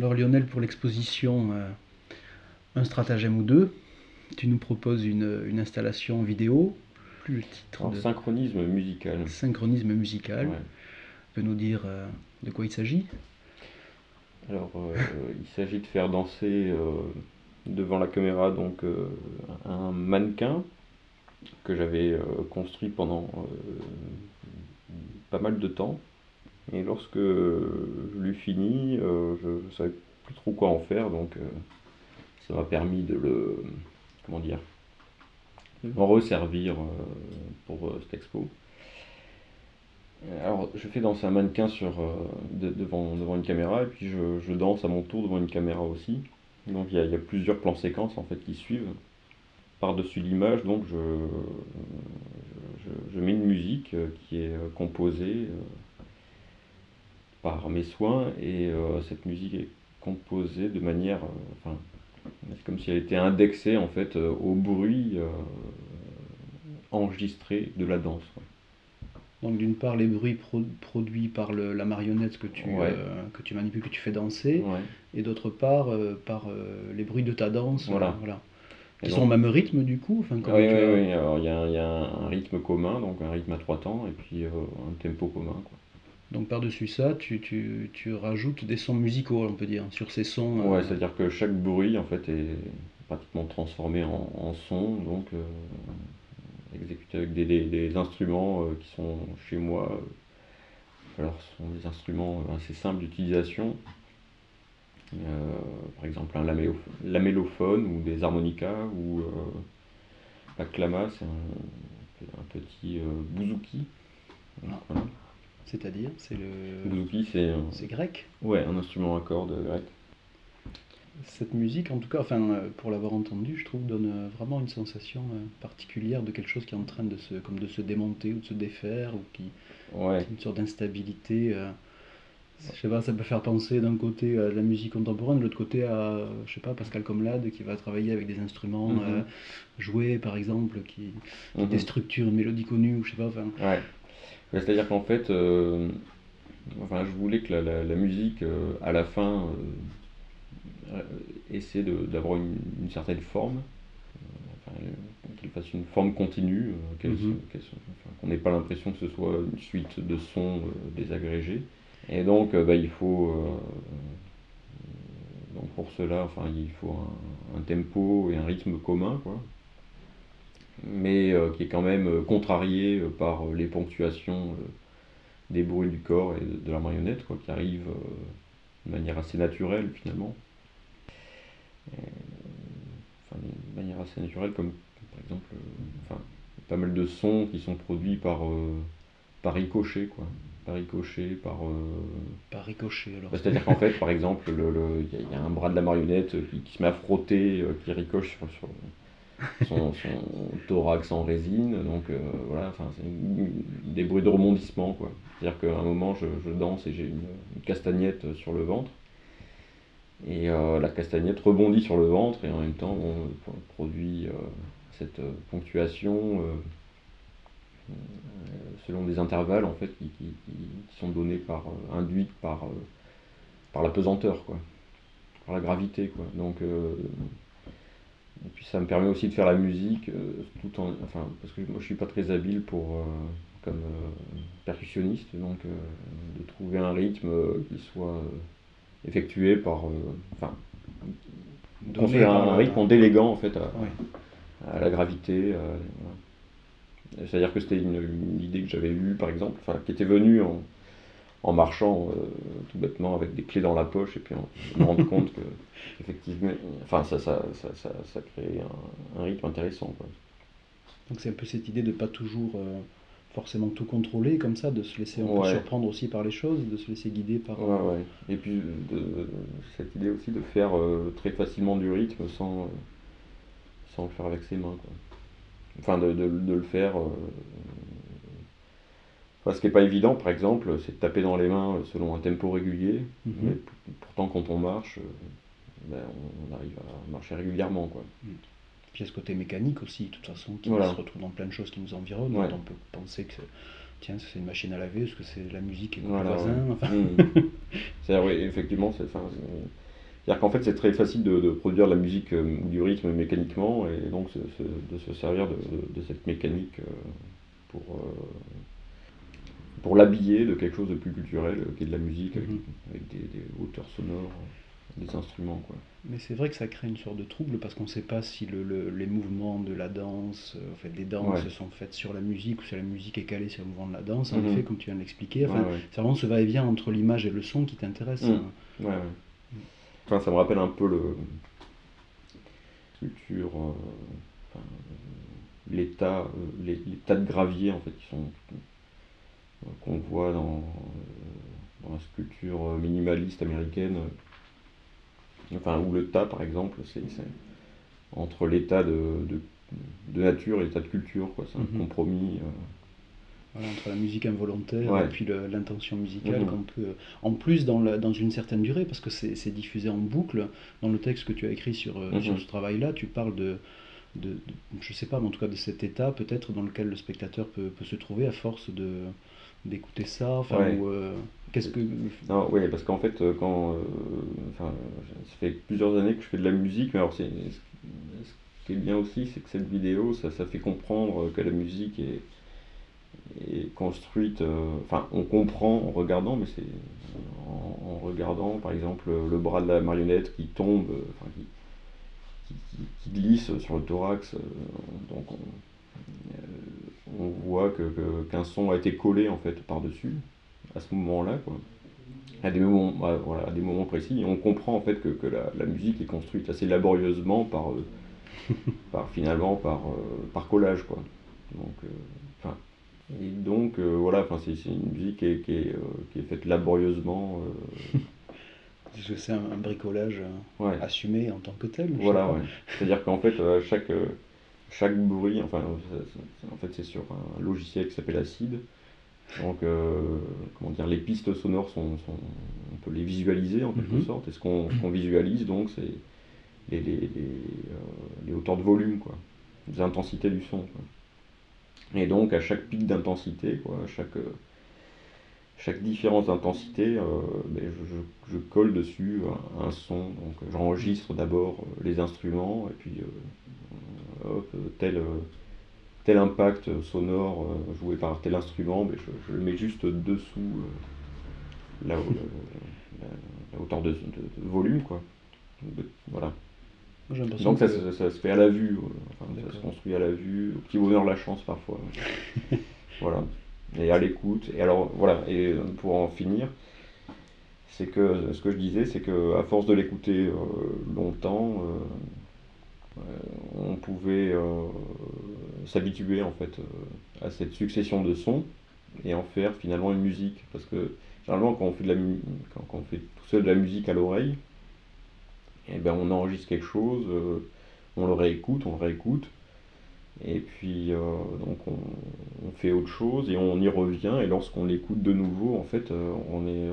Alors Lionel, pour l'exposition euh, Un stratagème ou deux, tu nous proposes une, une installation vidéo, plus le titre Alors, de synchronisme musical. synchronisme musical. Ouais. Tu peux nous dire euh, de quoi il s'agit? Alors, euh, il s'agit de faire danser euh, devant la caméra donc euh, un mannequin que j'avais euh, construit pendant euh, pas mal de temps. Et lorsque je l'ai fini, euh, je ne savais plus trop quoi en faire, donc euh, ça m'a permis de le, comment dire, de m'en resservir euh, pour cette expo. Alors, je fais danser un mannequin sur, de- devant, devant une caméra et puis je, je danse à mon tour devant une caméra aussi. Donc il y a, il y a plusieurs plans séquences en fait qui suivent. Par-dessus l'image, donc je, je, je mets une musique qui est composée par mes soins et euh, cette musique est composée de manière, euh, enfin, c'est comme si elle était indexée en fait euh, au bruit enregistré de la danse. Donc d'une part les bruits pro- produits par le- la marionnette que tu, Ouais. euh, que tu manipules, que tu fais danser, Ouais. et d'autre part euh, par euh, les bruits de ta danse, Voilà. voilà. Qui donc- sont au même rythme du coup enfin, Oui, tu oui. Alors, il y a, un- il y a un rythme commun, donc un rythme à trois temps, et puis un tempo commun. Quoi. Donc par-dessus ça, tu, tu, tu rajoutes des sons musicaux, on peut dire, sur ces sons. euh, Ouais, c'est-à-dire que chaque bruit, en fait, est pratiquement transformé en, en son, donc euh, exécuté avec des, des- des instruments euh, qui sont chez moi. alors, ce sont des instruments assez simples d'utilisation. Par exemple, un lamellophone ou des harmonicas ou la clama, c'est un, un petit bouzouki. Voilà. C'est-à-dire, c'est le... Bouzouki, c'est un, c'est grec. ouais, un instrument à cordes grec. Cette musique, en tout cas, enfin, euh, pour l'avoir entendue, je trouve, donne euh, vraiment une sensation euh, particulière de quelque chose qui est en train de se, comme de se démonter ou de se défaire, ou qui, Ouais, une sorte d'instabilité. euh, je sais pas, ça peut faire penser d'un côté à la musique contemporaine, de l'autre côté à, je sais pas, Pascal Comlade qui va travailler avec des instruments Mhm. euh, joués, par exemple, qui, qui déstructurent une mélodie connue, ou je sais pas, enfin, Ouais. C'est-à-dire qu'en fait, euh, enfin, je voulais que la, la- la musique, euh, à la fin, euh, essaie d'avoir une, une certaine forme, enfin, qu'elle fasse une forme continue, Mhm. enfin, qu'on n'ait pas l'impression que ce soit une suite de sons désagrégés. Et donc, bah, il faut, donc pour cela, enfin, il faut un, un tempo et un rythme commun, quoi mais euh, qui est quand même euh, contrarié euh, par les ponctuations des bruits du corps et de, la marionnette, quoi, qui arrivent euh, de manière assez naturelle finalement. Enfin, de manière assez naturelle, comme par exemple, enfin, pas mal de sons qui sont produits par, euh, par ricochet, quoi. Par ricochet, par. euh, par ricochet. Alors, bah, C'est-à-dire qu'en fait, par exemple, le- le- il y, a- il y a un bras de la marionnette qui, qui se met à frotter, qui ricoche sur, sur son, thorax en résine. Donc euh, voilà, enfin, c'est des bruits de rebondissement. quoi. C'est-à-dire qu'à un moment, je, danse et j'ai une, castagnette sur le ventre. Et euh, la castagnette rebondit sur le ventre et en même temps, on produit euh, cette ponctuation. selon des intervalles en fait qui, sont donnés par induites par par la pesanteur quoi par la gravité quoi donc et puis ça me permet aussi de faire la musique euh, tout en enfin parce que moi je suis pas très habile pour euh, comme euh, percussionniste donc de trouver un rythme qui soit effectué par enfin construire un le- rythme en déléguant en fait à, la gravité. voilà. C'est-à-dire que c'était une, une idée que j'avais eue, par exemple, enfin, qui était venue en, en marchant euh, tout bêtement avec des clés dans la poche et puis en me rendre compte que effectivement, enfin, ça, ça, ça, ça, ça crée un, un rythme intéressant. Quoi. Donc c'est un peu cette idée de pas toujours euh, forcément tout contrôler comme ça, de se laisser un peu surprendre aussi par les choses, de se laisser guider par... Ouais, ouais. Et puis de, cette idée aussi de faire euh, très facilement du rythme sans, sans le faire avec ses mains. Quoi. Enfin, de, de- de le faire. Enfin, ce qui n'est pas évident, par exemple, c'est de taper dans les mains selon un tempo régulier. Mhm. Mais pourtant, quand on marche, euh, ben, on, arrive à marcher régulièrement. Quoi. Puis il y a ce côté mécanique aussi, de toute façon, qui Voilà. se retrouve dans plein de choses qui nous environnent. Ouais. On peut penser que, tiens, c'est une machine à laver, est-ce que c'est la musique et le voisin ouais. enfin. C'est-à-dire, oui, effectivement, c'est, enfin, C'est-à-dire qu'en fait, c'est très facile de, produire de la musique euh, ou du rythme mécaniquement, et donc de se servir de, cette mécanique euh, pour, euh, pour l'habiller de quelque chose de plus culturel, qui est de la musique, avec, mhm. des, hauteurs sonores, des instruments. Quoi. Mais c'est vrai que ça crée une sorte de trouble parce qu'on ne sait pas si le, les mouvements de la danse, en fait, des danses sont faites sur la musique ou si la musique est calée sur le mouvement de la danse. En mhm. effet, comme tu viens de l'expliquer, c'est vraiment ce va-et-vient entre l'image et le son qui t'intéresse. Mhm. Hein ça me rappelle un peu le culture, euh, l'état, euh, les, tas de graviers en fait qui sont qu'on voit dans, dans, la sculpture minimaliste américaine. Enfin, où le tas, par exemple, c'est entre l'état de, de, nature et l'état de culture. C'est un mhm. compromis. Euh, entre la musique involontaire et puis l'intention musicale mhm. qu'on peut. En plus, dans, dans une certaine durée, parce que c'est diffusé en boucle, dans le texte que tu as écrit sur, euh, sur mhm. ce travail-là, tu parles de, de, Je sais pas, mais en tout cas de cet état peut-être dans lequel le spectateur peut, peut se trouver à force de d'écouter ça enfin euh, qu'est-ce que non oui parce qu'en fait euh, quand enfin ça fait plusieurs années que je fais de la musique mais alors c'est ce qui est bien aussi c'est que cette vidéo ça, ça fait comprendre que la musique est est construite, euh, enfin on comprend en regardant, mais c'est en, regardant par exemple le bras de la marionnette qui tombe, euh, enfin, qui, qui, glisse sur le thorax, euh, donc on, voit que, qu'un son a été collé en fait par-dessus à ce moment-là, quoi. À des moments, voilà, à des moments précis, et on comprend en fait que, que la, la, musique est construite assez laborieusement par, par finalement par, par collage, quoi. Donc, et donc, euh, voilà, c'est une musique qui est, qui est, euh, faite laborieusement. Euh. c'est un, bricolage assumé en tant que tel. Voilà, ouais. C'est-à-dire qu'en fait, chaque, chaque bruit, enfin, en fait, c'est sur un logiciel qui s'appelle Acid. Donc, comment dire, les pistes sonores sont, sont, on peut les visualiser en quelque mhm. sorte. Et ce qu'on visualise, donc, c'est les, les, les, les, hauteurs de volume, quoi, les intensités du son. Quoi. Et donc à chaque pic d'intensité, quoi, chaque, chaque différence d'intensité, euh, ben, je, je, colle dessus un, son. Donc j'enregistre d'abord euh, les instruments et puis euh, hop, tel, tel impact sonore joué par tel instrument, mais ben, je, le mets juste dessous la, la, hauteur de, volume. Quoi. voilà. Donc ça, se fait à la vue, ça se construit à la vue, au petit bonheur la chance parfois. voilà. Et à l'écoute. Et alors voilà, et pour en finir, c'est que ce que je disais, c'est que à force de l'écouter euh, longtemps, euh, on pouvait s'habituer en fait à cette succession de sons et en faire finalement une musique. Parce que généralement quand on fait de la quand on fait tout seul de la musique à l'oreille, et eh ben on enregistre quelque chose, euh, on le réécoute, on le réécoute, et puis euh, donc on, fait autre chose et on y revient et lorsqu'on l'écoute de nouveau en fait euh, on est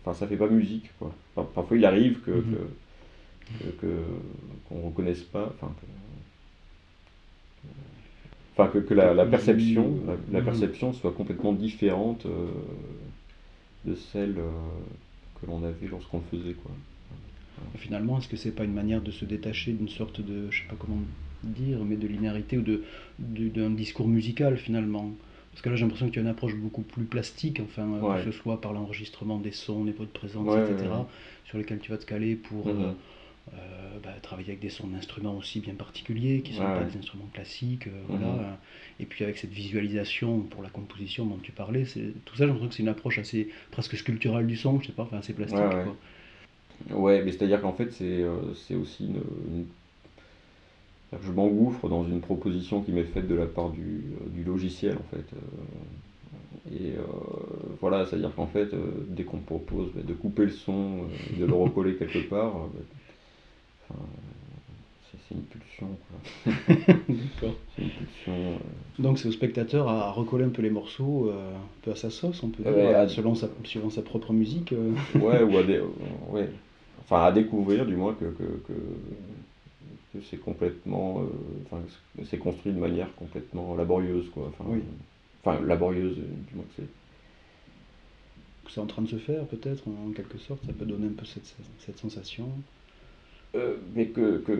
enfin ça fait pas musique quoi parfois il arrive que, mhm. que, qu'on reconnaisse pas enfin que, enfin, que, la, perception la, mhm. perception soit complètement différente de celle que l'on avait lorsqu'on le faisait quoi finalement, est-ce que c'est pas une manière de se détacher d'une sorte de, je sais pas comment dire, mais de linéarité ou de, d'un discours musical finalement Parce que là, j'ai l'impression que tu as une approche beaucoup plus plastique, enfin, euh, que ce soit par l'enregistrement des sons, des bruits de présence, etc., sur lesquels tu vas te caler pour mhm. euh, euh, bah, travailler avec des sons d'instruments aussi bien particuliers, qui ne sont pas des instruments classiques, voilà. Mhm. Et puis avec cette visualisation pour la composition dont tu parlais, c'est, tout ça, j'ai l'impression que c'est une approche assez presque sculpturale du son, je sais pas, enfin assez plastique. Quoi. Ouais, mais c'est-à-dire qu'en fait, c'est euh, aussi une, Je m'engouffre dans une proposition qui m'est faite de la part du, euh, du logiciel, en fait. Euh, et voilà, c'est-à-dire qu'en fait, dès qu'on propose bah, de couper le son, de le recoller quelque part, bah, c'est une pulsion. D'accord. C'est une pulsion. Donc c'est au spectateur à recoller un peu les morceaux, un peu à sa sauce, on peut dire, selon sa, suivant sa propre musique. Ouais, ou à des, ouais, enfin à découvrir du moins que, que, que, c'est complètement, euh, enfin c'est construit de manière complètement laborieuse quoi. Enfin, enfin laborieuse du moins que c'est. que c'est en train de se faire, peut-être, en quelque sorte Ça peut donner un peu cette, cette sensation euh, Mais que, que,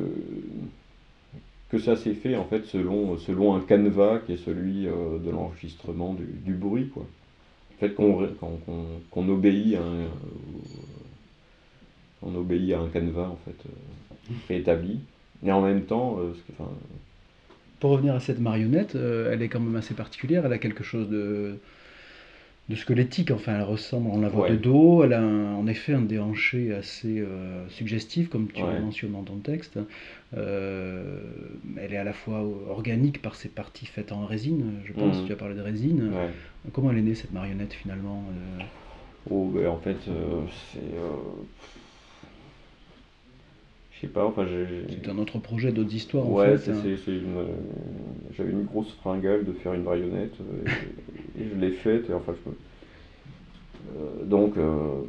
que ça s'est fait, en fait, selon, selon un canevas qui est celui euh, de l'enregistrement du, du, bruit, quoi. En fait, qu'on qu'on obéit à un, on obéit à un canevas, en fait, préétabli. Et en même temps, enfin, pour revenir à cette marionnette, euh, elle est quand même assez particulière. Elle a quelque chose de, de squelettique. Enfin, elle ressemble, on la voit de dos. Elle a en effet un déhanché assez euh, suggestif, comme tu ouais. mentionnes dans ton texte. Euh, elle est à la fois organique par ses parties faites en résine, je pense. Mhm. Tu as parlé de résine. Comment elle est née cette marionnette finalement Oh, ben, en fait, c'est je sais pas, enfin C'est un autre projet, d'autres histoires ouais, en fait. Hein. une... J'avais une grosse fringale de faire une marionnette euh, et, je l'ai faite et enfin je euh, donc euh,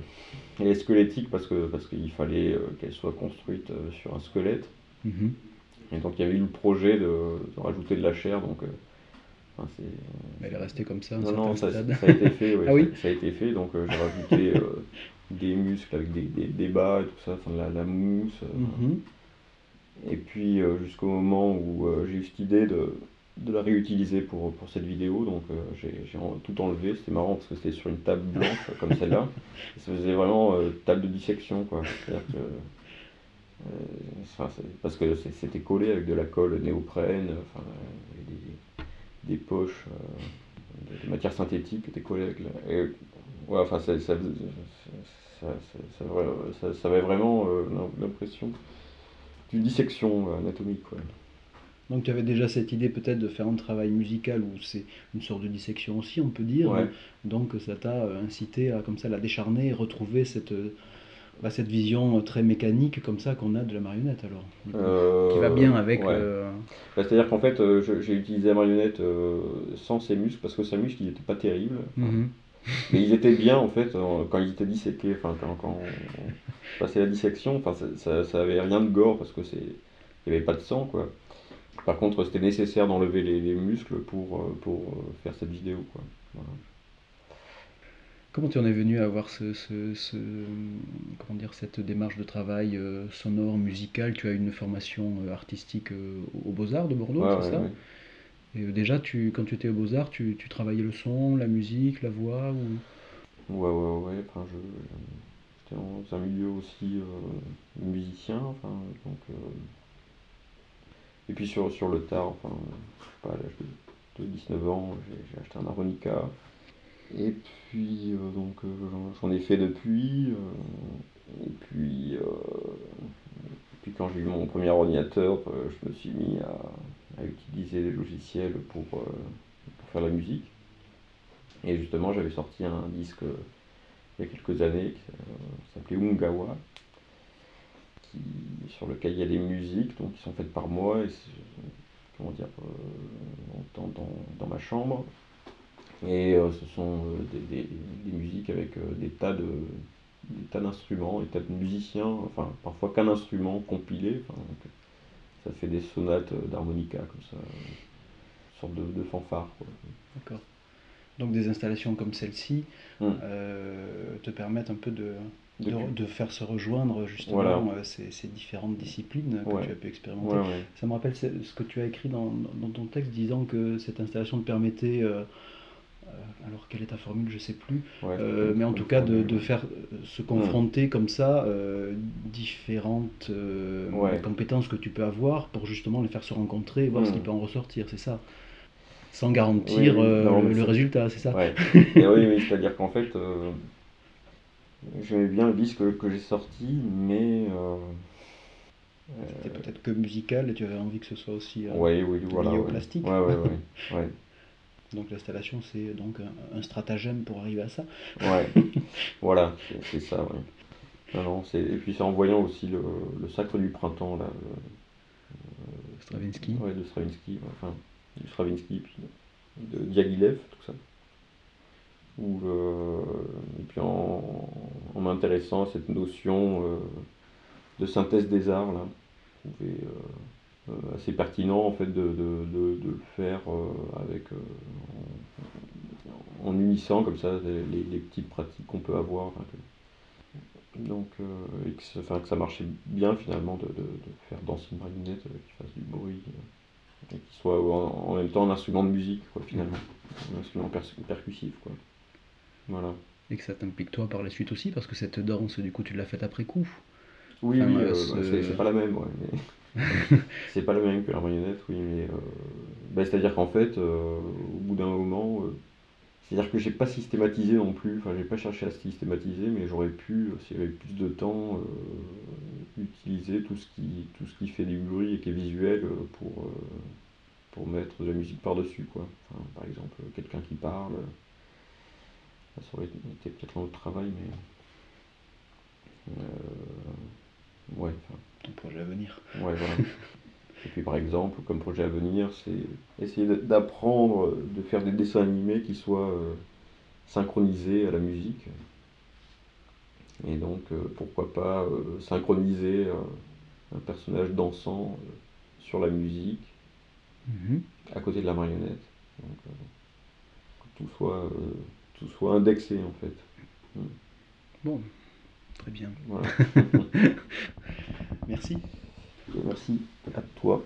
elle est squelettique parce que parce qu'il fallait euh, qu'elle soit construite sur un squelette. Mhm. Et donc il y avait eu le projet de, rajouter de la chair donc enfin, elle est restée comme ça. Non, non, ça, ça, a été fait, ouais, ah, oui ça, a été fait, donc j'ai rajouté des muscles avec des, des, des, bas et tout ça, enfin, la, la mousse. Euh. Mhm. Et puis euh, jusqu'au moment où euh, j'ai eu cette idée de, de la réutiliser pour, pour cette vidéo, donc j'ai tout enlevé, c'était marrant parce que c'était sur une table blanche comme celle-là, ça faisait vraiment table de dissection quoi. Que, parce que c'était collé avec de la colle néoprène, enfin, des, des, poches, des matières synthétiques qui étaient collées avec la, et, ouais, enfin, ça, ça, ça, ça, ça, avait vraiment euh, l'impression d'une dissection euh, anatomique. Donc tu avais déjà cette idée peut-être de faire un travail musical où c'est une sorte de dissection aussi, on peut dire. Donc ça t'a euh, incité à comme ça la décharner et retrouver cette, bah, cette vision très mécanique comme ça qu'on a de la marionnette alors. qui va bien avec. Bah, c'est-à-dire qu'en fait j'ai utilisé la marionnette sans ses muscles parce que ses muscles n'étaient pas terribles. Mhm. Mais ils étaient bien en fait quand ils étaient disséqués, enfin quand, quand on passait la dissection, enfin ça, ça, avait rien de gore parce que c'est il n'y avait pas de sang quoi. Par contre c'était nécessaire d'enlever les, les, muscles pour, euh, pour euh, faire cette vidéo quoi. Comment tu en es venu à avoir ce, ce, ce, comment dire, cette démarche de travail euh, sonore, musical Tu as une formation artistique aux Beaux-Arts de Bordeaux, c'est ça? Et déjà, tu, quand tu étais aux Beaux-Arts, tu, tu, travaillais le son, la musique, la voix ou... Ouais, ouais, ouais. Enfin, j'étais dans un milieu aussi euh, musicien. Enfin, donc, euh, et puis sur, sur le tard, enfin, pas, à l'âge de, 19 ans, j'ai, acheté un harmonica. Et puis, euh, donc, j'en, ai fait depuis. et puis, et puis, quand j'ai eu mon premier ordinateur, je me suis mis à à utiliser des logiciels pour, euh, pour faire la musique. Et justement, j'avais sorti un disque euh, il y a quelques années qui euh, s'appelait Ungawa, qui, sur lequel il y a des musiques donc, qui sont faites par moi et comment dire, dans, dans, dans, ma chambre. Et ce sont des, des, musiques avec des tas de tas d'instruments, des tas de musiciens, enfin parfois qu'un instrument compilé. Ça fait des sonates euh, d'harmonica, comme ça, une sorte de, de fanfare. D'accord. Donc des installations comme celle-ci hum. euh, te permettent un peu de, de, de, faire se rejoindre justement euh, ces, ces, différentes disciplines que tu as pu expérimenter. Ça me rappelle ce que tu as écrit dans, dans, ton texte disant que cette installation te permettait euh, alors quelle est ta formule, je sais plus, euh, mais en tout cas de, de faire euh, se confronter comme ça différentes compétences que tu peux avoir pour justement les faire se rencontrer et voir ce qui hmm. peut en ressortir, c'est ça? Sans garantir le résultat, c'est ça? Et Oui, c'est-à-dire qu'en fait, j'aimais bien le disque que, j'ai sorti, mais. C'était peut-être que musical et tu avais envie que ce soit aussi oui, oui, voilà, lié au plastique. Ouais, ouais, ouais, Donc l'installation, c'est donc un, stratagème pour arriver à ça. Ouais, voilà, c'est ça, ouais. Non, non, et puis c'est en voyant aussi le, le Sacre du Printemps, là. Euh, Stravinsky. Ouais, de Stravinsky, enfin, du Stravinsky, puis de Diaghilev, tout ça. Où, euh, et puis en, en m'intéressant à cette notion euh, de synthèse des arts, là, trouver assez pertinent en fait de, le faire avec en, unissant comme ça les, petites pratiques qu'on peut avoir. donc, et que, ça, que ça marchait bien finalement de, faire danser une marionnette qui fasse du bruit et qui soit en, même temps un instrument de musique quoi, finalement, un instrument percussif. Quoi. Voilà. Et que ça t'implique toi par la suite aussi, parce que cette danse, du coup, tu l'as faite après coup? Oui, oui, euh, c'est pas la même, ouais. c'est pas la même que la marionnette, oui, mais. Euh, bah, c'est-à-dire qu'en fait, euh, au bout d'un moment, c'est-à-dire que j'ai pas systématisé non plus, enfin, j'ai pas cherché à systématiser, mais j'aurais pu, s'il y avait plus de temps, utiliser tout ce, qui, tout ce qui fait du bruit et qui est visuel pour, pour mettre de la musique par-dessus, quoi. par exemple, quelqu'un qui parle ça aurait été peut-être un autre travail, mais. Euh, ouais. Ton projet à venir. Ouais, voilà. Et puis par exemple, comme projet à venir, c'est essayer d'apprendre, de faire des dessins animés qui soient euh, synchronisés à la musique. Et donc, euh, pourquoi pas synchroniser un personnage dansant sur la musique, mhm. à côté de la marionnette. Donc, que tout soit tout soit indexé en fait. Bon, très bien. Voilà. Merci. Merci à toi.